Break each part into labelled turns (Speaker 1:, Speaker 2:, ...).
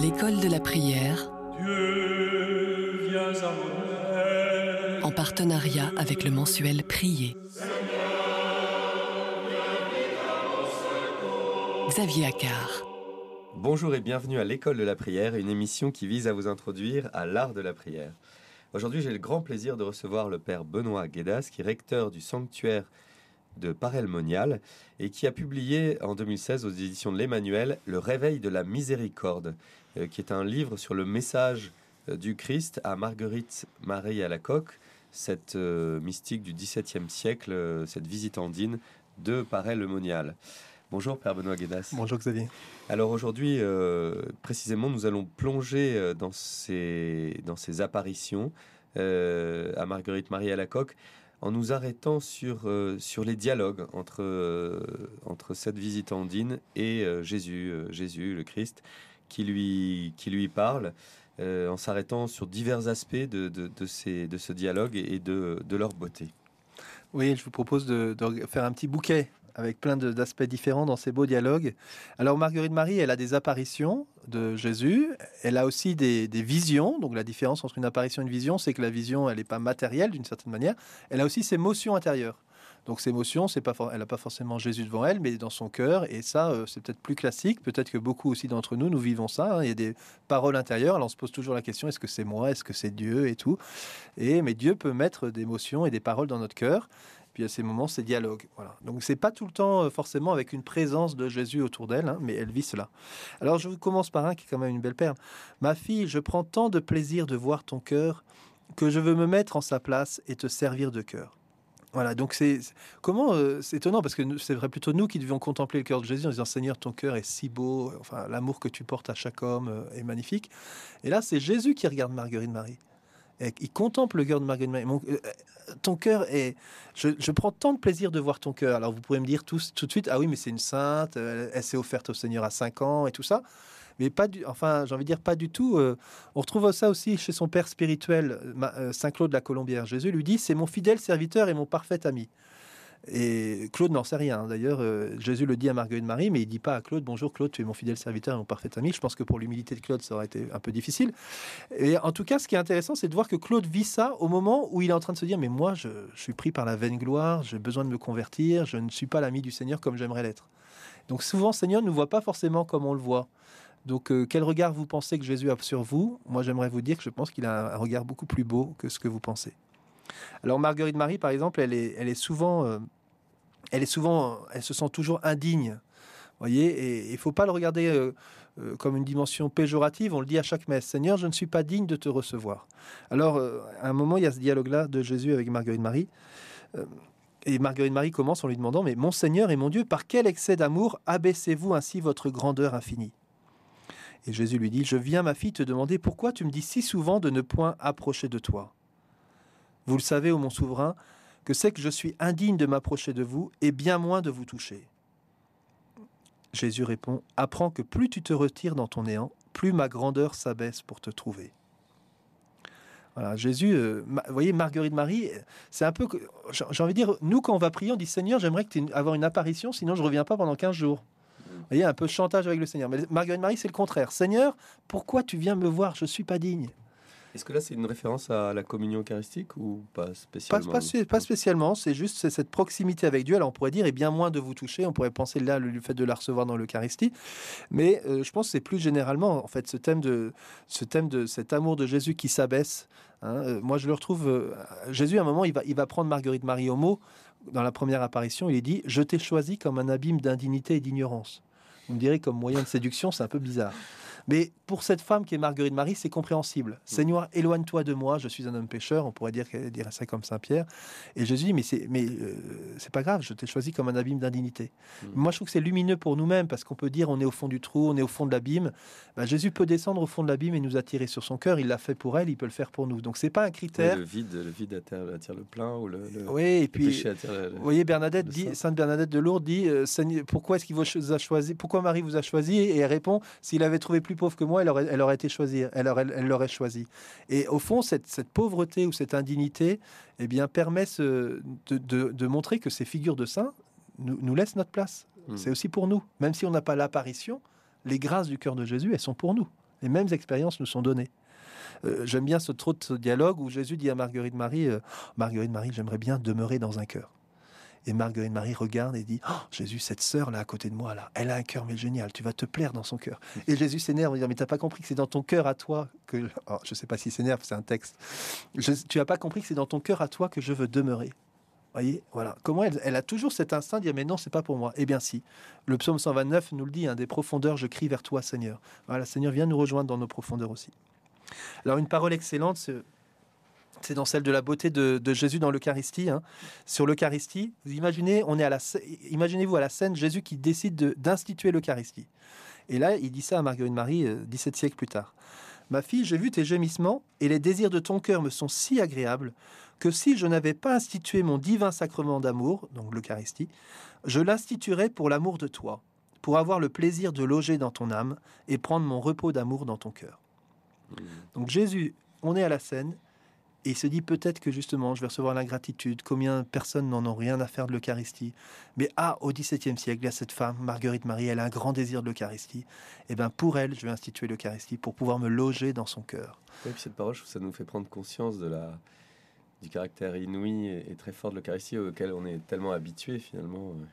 Speaker 1: l'école de la prière,
Speaker 2: Dieu, viens à mon
Speaker 1: en partenariat avec le mensuel Prier. Xavier Accard.
Speaker 3: Bonjour et bienvenue à l'école de la prière, une émission qui vise à vous introduire à l'art de la prière. Aujourd'hui, j'ai le grand plaisir de recevoir le père Benoît Guédas, qui est recteur du sanctuaire de Parelmonial et qui a publié en 2016 aux éditions de l'Emmanuel Le réveil de la miséricorde, qui est un livre sur le message euh, du Christ à Marguerite Marie Alacoque, cette euh, mystique du XVIIe siècle, euh, cette visitandine de Parelmonial. Bonjour Père Benoît Guédas.
Speaker 4: Bonjour Xavier.
Speaker 3: Alors aujourd'hui, euh, précisément, nous allons plonger euh, dans ces, dans ces apparitions euh, à Marguerite Marie Alacoque en nous arrêtant sur, euh, sur les dialogues entre, euh, entre cette visitandine et euh, Jésus, euh, Jésus, le Christ, qui lui, qui lui parle, euh, en s'arrêtant sur divers aspects de, de, de ces, de ce dialogue et de, de leur beauté.
Speaker 4: Oui, je vous propose de, faire un petit bouquet avec plein d'aspects différents dans ces beaux dialogues. Alors Marguerite Marie, elle a des apparitions de Jésus, elle a aussi des, des visions. Donc la différence entre une apparition et une vision, c'est que la vision, elle n'est pas matérielle d'une certaine manière. Elle a aussi ses motions intérieures. Donc ces émotions, pas, elle n'a pas forcément Jésus devant elle, mais dans son cœur. Et ça, euh, c'est peut-être plus classique. Peut-être que beaucoup aussi d'entre nous, nous vivons ça. hein. Il y a des paroles intérieures. Alors on se pose toujours la question est-ce que c'est moi? Est-ce que c'est Dieu? Et tout. Et mais Dieu peut mettre des émotions et des paroles dans notre cœur. Puis à ces moments, c'est dialogue. Voilà. Donc c'est pas tout le temps euh, forcément avec une présence de Jésus autour d'elle, hein, mais elle vit cela. Alors je vous commence par un qui est quand même une belle perle. Ma fille, je prends tant de plaisir de voir ton cœur que je veux me mettre en sa place et te servir de cœur. Voilà, donc c'est comment euh, c'est étonnant parce que c'est vrai plutôt nous qui devions contempler le cœur de Jésus en disant Seigneur ton cœur est si beau, enfin l'amour que tu portes à chaque homme euh, est magnifique. Et là c'est Jésus qui regarde Marguerite Marie. Et il contemple le cœur de Marguerite Marie. Mon- euh, ton cœur est. Je, prends tant de plaisir de voir ton cœur. Alors vous pourrez me dire tout de suite, ah oui, mais c'est une sainte, euh, elle s'est offerte au Seigneur à 5 ans et tout ça. Mais pas du, enfin, j'ai envie de dire pas du tout. euh, on retrouve ça aussi chez son père spirituel, euh, Saint Claude la Colombière. Jésus lui dit, c'est mon fidèle serviteur et mon parfait ami. Et Claude n'en sait rien. D'ailleurs, euh, Jésus le dit à Marguerite Marie, mais il dit pas à Claude, bonjour Claude, tu es mon fidèle serviteur et mon parfait ami. Je pense que pour l'humilité de Claude, ça aurait été un peu difficile. Et en tout cas, ce qui est intéressant, c'est de voir que Claude vit ça au moment où il est en train de se dire, mais moi, je, je suis pris par la vaine gloire, j'ai besoin de me convertir, je ne suis pas l'ami du Seigneur comme j'aimerais l'être. Donc souvent, Seigneur ne nous voit pas forcément comme on le voit. Donc, euh, quel regard vous pensez que Jésus a sur vous? Moi, j'aimerais vous dire que je pense qu'il a un regard beaucoup plus beau que ce que vous pensez. Alors, Marguerite Marie, par exemple, elle est, souvent, euh, elle est souvent, elle se sent toujours indigne. Voyez, et il faut pas le regarder euh, comme une dimension péjorative. On le dit à chaque messe Seigneur, je ne suis pas digne de te recevoir. Alors, à un moment, il y a ce dialogue-là de Jésus avec Marguerite Marie. Et Marguerite Marie commence en lui demandant Mais mon Seigneur et mon Dieu, par quel excès d'amour abaissez-vous ainsi votre grandeur infinie? Et Jésus lui dit, Je viens, ma fille, te demander pourquoi tu me dis si souvent de ne point approcher de toi. Vous le savez, ô mon souverain, que c'est que je suis indigne de m'approcher de vous et bien moins de vous toucher. Jésus répond, Apprends que plus tu te retires dans ton néant, plus ma grandeur s'abaisse pour te trouver. Voilà, Jésus, euh, vous voyez, Marguerite Marie, c'est un peu, j'ai envie de dire, nous quand on va prier, on dit Seigneur, j'aimerais avoir une apparition, sinon je reviens pas pendant 15 jours. Vous voyez, un peu chantage avec le Seigneur. Mais Marguerite Marie, c'est le contraire. Seigneur, pourquoi tu viens me voir? Je suis pas digne.
Speaker 3: Est-ce que là, c'est une référence à la communion eucharistique ou pas spécialement?
Speaker 4: Pas, pas spécialement, c'est juste cette proximité avec Dieu. Alors on pourrait dire, et bien moins de vous toucher, on pourrait penser là le, le fait de la recevoir dans l'Eucharistie. Mais euh, je pense que c'est plus généralement, en fait, ce thème de, ce thème de cet amour de Jésus qui s'abaisse. hein. Euh, moi, je le retrouve, euh, Jésus, à un moment, il va, il va prendre Marguerite Marie au mot. Dans la première apparition, il est dit Je t'ai choisi comme un abîme d'indignité et d'ignorance. Vous me direz, comme moyen de séduction, c'est un peu bizarre. Mais pour cette femme qui est Marguerite Marie, c'est compréhensible. Seigneur, éloigne-toi de moi, je suis un homme pécheur. On pourrait dire qu'elle dirait ça comme Saint Pierre. Et Jésus dit, mais c'est mais euh, c'est pas grave, je t'ai choisi comme un abîme d'indignité.
Speaker 3: Mm.
Speaker 4: Moi, je trouve que c'est lumineux pour nous-mêmes parce qu'on peut dire, on est au fond du trou, on est au fond de l'abîme. Ben, Jésus peut descendre au fond de l'abîme et nous attirer sur son cœur. Il l'a fait pour elle, il peut le faire pour nous. Donc c'est pas un
Speaker 3: Oui,
Speaker 4: critère.
Speaker 3: le vide, le vide attire, attire le plein ou le, le-
Speaker 4: Oui, et
Speaker 3: le
Speaker 4: puis
Speaker 3: péché attire le- le-
Speaker 4: vous voyez, Bernadette dit. Sainte Bernadette de Lourdes dit, euh, pourquoi est-ce qu'il vous a choisi Pourquoi Marie vous a choisi? Et elle répond, s'il avait trouvé plus pauvre que moi, elle aurait, elle aurait été choisie. Elle aurait, elle l'aurait choisi. Et au fond, cette, cette pauvreté ou cette indignité, eh bien, permet ce- de, de- de montrer que ces figures de saints nous, nous laissent notre place.
Speaker 3: Mm.
Speaker 4: C'est aussi pour nous, même si on n'a pas l'apparition. Les grâces du cœur de Jésus, elles sont pour nous. Les mêmes expériences nous sont données. Euh, J'aime bien ce trop de ce dialogue où Jésus dit à Marguerite Marie euh, Marguerite Marie, j'aimerais bien demeurer dans un cœur. Et Marguerite Marie regarde et dit Oh, Jésus, cette sœur là à côté de moi, là, elle a un cœur mais génial, tu vas te plaire dans son cœur. Et Jésus s'énerve, il dit Mais t'as pas compris que c'est dans ton cœur à toi que. Oh, je sais pas si s'énerve, c'est un texte. Je- tu as pas compris que c'est dans ton cœur à toi que je veux demeurer. Voyez, voilà. Comment elle, elle a toujours cet instinct de dire mais non, c'est pas pour moi. Eh bien si. Le psaume 129 nous le dit, hein, des profondeurs, je crie vers toi, Seigneur. Voilà, Seigneur, viens nous rejoindre dans nos profondeurs aussi. Alors une parole excellente, c'est- dans celle de la beauté de, de Jésus dans l'Eucharistie. hein. Sur l'Eucharistie, vous imaginez, on est à la, imaginez-vous à la scène Jésus qui décide de- d'instituer l'Eucharistie. Et là, il dit ça à Marguerite Marie, euh, 17 siècles plus tard. Ma fille, j'ai vu tes gémissements et les désirs de ton cœur me sont si agréables que si je n'avais pas institué mon divin sacrement d'amour, donc l'Eucharistie, je l'instituerais pour l'amour de toi, pour avoir le plaisir de loger dans ton âme et prendre mon repos d'amour dans ton cœur. Donc Jésus, on est à la scène et il se dit peut-être que justement je vais recevoir l'ingratitude, combien de personnes n'en ont rien à faire de l'Eucharistie. Mais ah, au XVIIe siècle, il y a cette femme, Marguerite Marie, elle a un grand désir de l'Eucharistie. Et bien pour elle, je vais instituer l'Eucharistie pour pouvoir me loger dans son cœur.
Speaker 3: Et puis cette parole, je trouve que ça nous fait prendre conscience de la, du caractère inouï et, et très fort de l'Eucharistie auquel on est tellement habitué finalement. euh.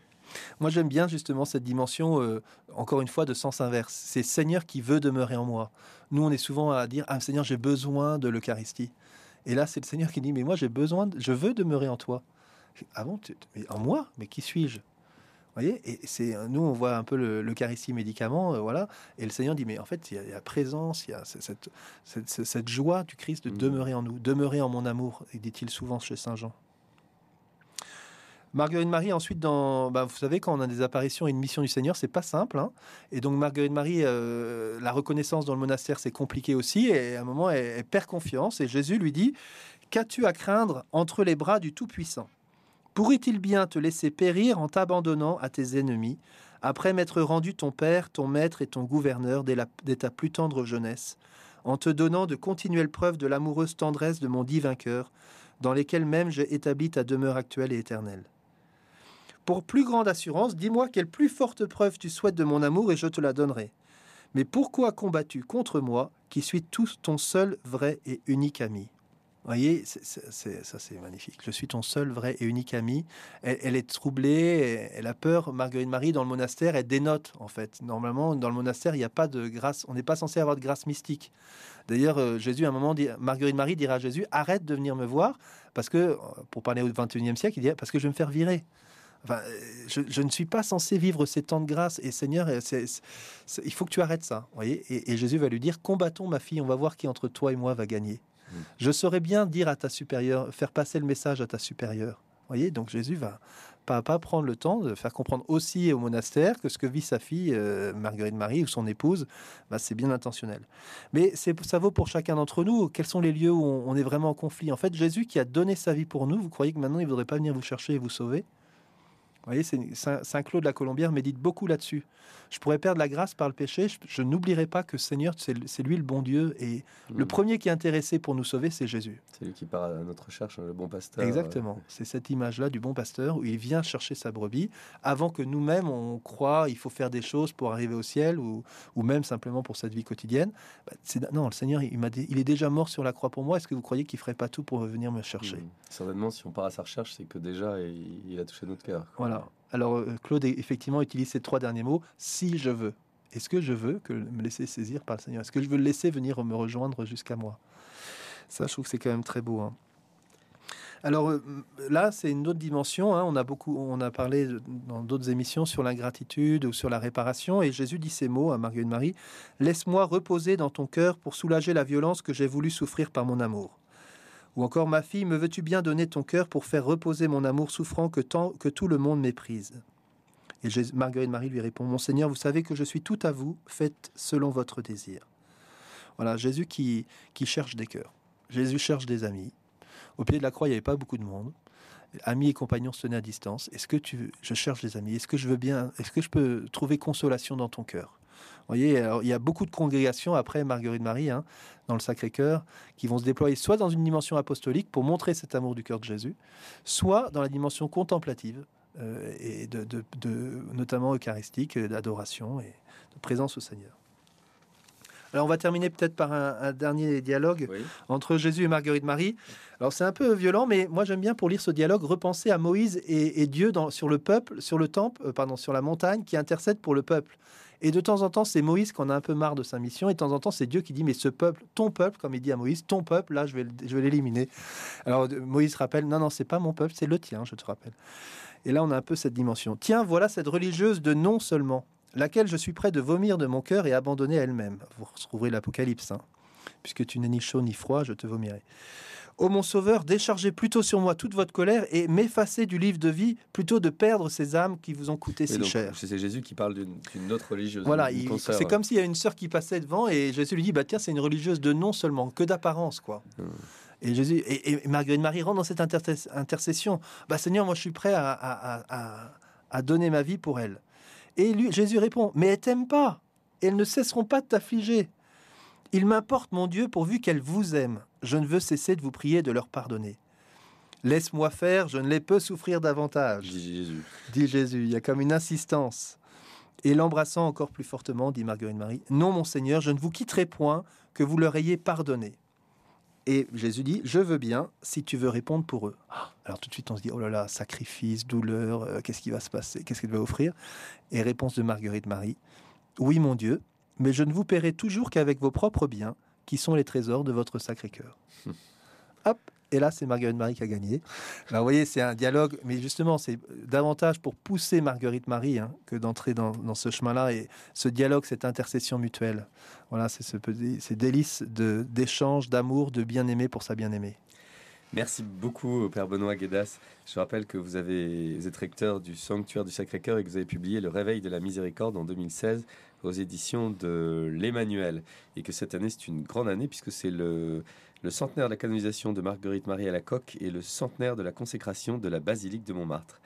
Speaker 4: Moi, j'aime bien justement cette dimension, euh, encore une fois, de sens inverse. C'est Seigneur qui veut demeurer en moi. Nous, on est souvent à dire Ah, Seigneur, j'ai besoin de l'Eucharistie. Et là, c'est le Seigneur qui dit Mais moi, j'ai besoin, de- je veux demeurer en toi. Ah bon tu- mais En moi? Mais qui suis-je? Vous voyez? Et c'est nous, on voit un peu le- l'Eucharistie médicament, euh, voilà. Et le Seigneur dit Mais en fait, il y a la présence, il y a cette, cette, joie du Christ de
Speaker 3: Mhm.
Speaker 4: demeurer en nous, demeurer en mon amour, dit-il souvent chez Saint Jean. Marguerite Marie, ensuite, bah, vous savez, quand on a des apparitions et une mission du Seigneur, c'est pas simple. hein. Et donc, Marguerite Marie, euh, la reconnaissance dans le monastère, c'est compliqué aussi. Et à un moment, elle, perd confiance. Et Jésus lui dit Qu'as-tu à craindre entre les bras du Tout-Puissant? Pourrait-il bien te laisser périr en t'abandonnant à tes ennemis, après m'être rendu ton Père, ton Maître et ton Gouverneur dès ta plus tendre jeunesse, en te donnant de continuelles preuves de l'amoureuse tendresse de mon divin cœur, dans lesquelles même j'ai établi ta demeure actuelle et éternelle? Pour plus grande assurance, dis-moi quelle plus forte preuve tu souhaites de mon amour et je te la donnerai. Mais pourquoi combattu contre moi, qui suis tout ton seul vrai et unique ami? Voyez, c'est- ça c'est magnifique. Je suis ton seul vrai et unique ami. Elle, elle est troublée, elle a peur. Marguerite Marie, dans le monastère, elle dénote en fait. Normalement, dans le monastère, il n'y a pas de grâce. On n'est pas censé avoir de grâce mystique. D'ailleurs, euh, Jésus, à un moment, dit, Marguerite Marie dira à Jésus Arrête de venir me voir, parce que, euh, pour parler au 21e siècle, il dit Parce que je vais me faire virer. Enfin, euh, je, je ne suis pas censé vivre ces temps de grâce. Et Seigneur, c'est- c'est- c'est- il faut que tu arrêtes ça. Voyez et, et Jésus va lui dire Combattons, ma fille, on va voir qui entre toi et moi va gagner.
Speaker 3: Mm.
Speaker 4: Je saurais bien dire à ta supérieure, faire passer le message à ta supérieure. Voyez Donc Jésus va pas prendre le temps de faire comprendre aussi au monastère que ce que vit sa fille, euh, Marguerite Marie, ou son épouse, bah, c'est bien intentionnel. Mais ça vaut pour chacun d'entre nous. Quels sont les lieux où on, on est vraiment en conflit En fait, Jésus qui a donné sa vie pour nous, vous croyez que maintenant il ne voudrait pas venir vous chercher et vous sauver? Vous voyez, c'est- Saint, Saint Claude la Colombière médite beaucoup là-dessus. Je pourrais perdre la grâce par le péché. Je, je n'oublierai pas que Seigneur, c'est lui le bon Dieu. Et le
Speaker 3: Mm.
Speaker 4: premier qui est intéressé pour nous sauver, c'est Jésus.
Speaker 3: C'est lui qui part à notre recherche, le bon pasteur.
Speaker 4: Exactement. C'est cette image-là du bon pasteur où il vient chercher sa brebis avant que nous-mêmes on croit il faut faire des choses pour arriver au ciel ou, ou même simplement pour cette vie quotidienne. Bah, non, le Seigneur, il, m'a dit- il est déjà mort sur la croix pour moi. Est-ce que vous croyez qu'il ferait pas tout pour venir me chercher?
Speaker 3: Mm. Certainement, si on part à sa recherche, c'est que déjà, il, il a touché notre cœur.
Speaker 4: Voilà. Alors euh, Claude effectivement utilise ces trois derniers mots. Si je veux. Est-ce que je veux que me laisser saisir par le Seigneur? Est-ce que je veux le laisser venir me rejoindre jusqu'à moi? Ça, je trouve que c'est quand même très beau. hein. Alors euh, là, c'est une autre dimension. hein. On a beaucoup, on a parlé dans d'autres émissions sur l'ingratitude ou sur la réparation. Et Jésus dit ces mots à Marguerite Marie Laisse-moi reposer dans ton cœur pour soulager la violence que j'ai voulu souffrir par mon amour. Ou encore, ma fille, me veux-tu bien donner ton cœur pour faire reposer mon amour souffrant que, tant, que tout le monde méprise? Et Marguerite Marie lui répond Mon Seigneur, vous savez que je suis tout à vous, faites selon votre désir. Voilà, Jésus qui, qui cherche des cœurs. Jésus cherche des amis. Au pied de la croix, il n'y avait pas beaucoup de monde. Amis et compagnons se tenaient à distance. Est-ce que tu, je cherche des amis Est-ce que je veux bien Est-ce que je peux trouver consolation dans ton cœur? Vous voyez, alors, il y a beaucoup de congrégations après Marguerite Marie, hein, dans le Sacré-Cœur, qui vont se déployer soit dans une dimension apostolique pour montrer cet amour du cœur de Jésus, soit dans la dimension contemplative euh, et de, de- de- notamment eucharistique, euh, d'adoration et de présence au Seigneur. Alors on va terminer peut-être par un, un dernier dialogue
Speaker 3: Oui.
Speaker 4: entre Jésus et Marguerite Marie. Alors c'est un peu violent, mais moi j'aime bien pour lire ce dialogue repenser à Moïse et, et Dieu dans, sur le peuple, sur le temple, euh, pardon, sur la montagne qui intercède pour le peuple. Et de temps en temps, c'est Moïse qu'on a un peu marre de sa mission, et de temps en temps, c'est Dieu qui dit mais ce peuple, ton peuple, comme il dit à Moïse, ton peuple, là je vais, je vais l'éliminer. Alors Moïse rappelle non non c'est pas mon peuple, c'est le tien, je te rappelle. Et là on a un peu cette dimension. Tiens voilà cette religieuse de non seulement, laquelle je suis prêt de vomir de mon cœur et abandonner elle-même. Vous retrouverez l'Apocalypse. hein puisque tu n'es ni chaud ni froid, je te vomirai. Ô mon sauveur, déchargez plutôt sur moi toute votre colère et m'effacez du livre de vie plutôt de perdre ces âmes qui vous ont coûté
Speaker 3: Et
Speaker 4: si
Speaker 3: donc,
Speaker 4: cher.
Speaker 3: C'est Jésus qui parle d'une autre religieuse.
Speaker 4: Voilà, c'est comme s'il y a une sœur qui passait devant et Jésus lui dit bah tiens c'est une religieuse de non seulement que d'apparence quoi.
Speaker 3: Hmm.
Speaker 4: Et Jésus et, et Marguerite Marie rentre dans cette intercess- intercession. Bah Seigneur moi je suis prêt à, à- à- à- donner ma vie pour elle. Et lui Jésus répond mais elles t'aiment pas. Elles ne cesseront pas de t'affliger. Il m'importe, mon Dieu, pourvu qu'elles vous aiment. Je ne veux cesser de vous prier de leur pardonner. Laisse-moi faire, je ne les peux souffrir davantage,
Speaker 3: Dit Jésus.
Speaker 4: dit Jésus. Il y a comme une insistance. Et l'embrassant encore plus fortement, dit Marguerite Marie, Non, mon Seigneur, je ne vous quitterai point que vous leur ayez pardonné. Et Jésus dit, je veux bien si tu veux répondre pour eux. Alors tout de suite on se dit, oh là là, sacrifice, douleur, euh, qu'est-ce qui va se passer, qu'est-ce qu'il va offrir? Et réponse de Marguerite Marie, oui mon Dieu, mais je ne vous paierai toujours qu'avec vos propres biens, qui sont les trésors de votre Sacré-Cœur. Hop, et là c'est Marguerite Marie qui a gagné. Alors vous voyez, c'est un dialogue, mais justement c'est davantage pour pousser Marguerite Marie hein, que d'entrer dans, dans ce chemin-là et ce dialogue, cette intercession mutuelle. Voilà, c'est ce petit, ces délices de d'échange, d'amour, de bien-aimé pour sa bien-aimée.
Speaker 3: Merci beaucoup, Père Benoît Guédas. Je rappelle que vous, avez, vous êtes recteur du Sanctuaire du Sacré-Cœur et que vous avez publié Le Réveil de la Miséricorde en 2016 aux éditions de l'Emmanuel. Et que cette année, c'est une grande année puisque c'est le, centenaire de la canonisation de Marguerite Marie à la Coque et le centenaire de la consécration de la basilique de Montmartre.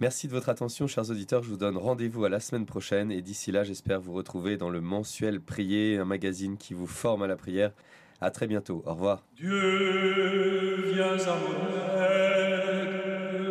Speaker 3: Merci de votre attention, chers auditeurs. Je vous donne rendez-vous à la semaine prochaine. Et d'ici là, j'espère vous retrouver dans le mensuel Prier, un magazine qui vous forme à la prière. À très bientôt. Au revoir.
Speaker 2: Dieu, viens à mon aide.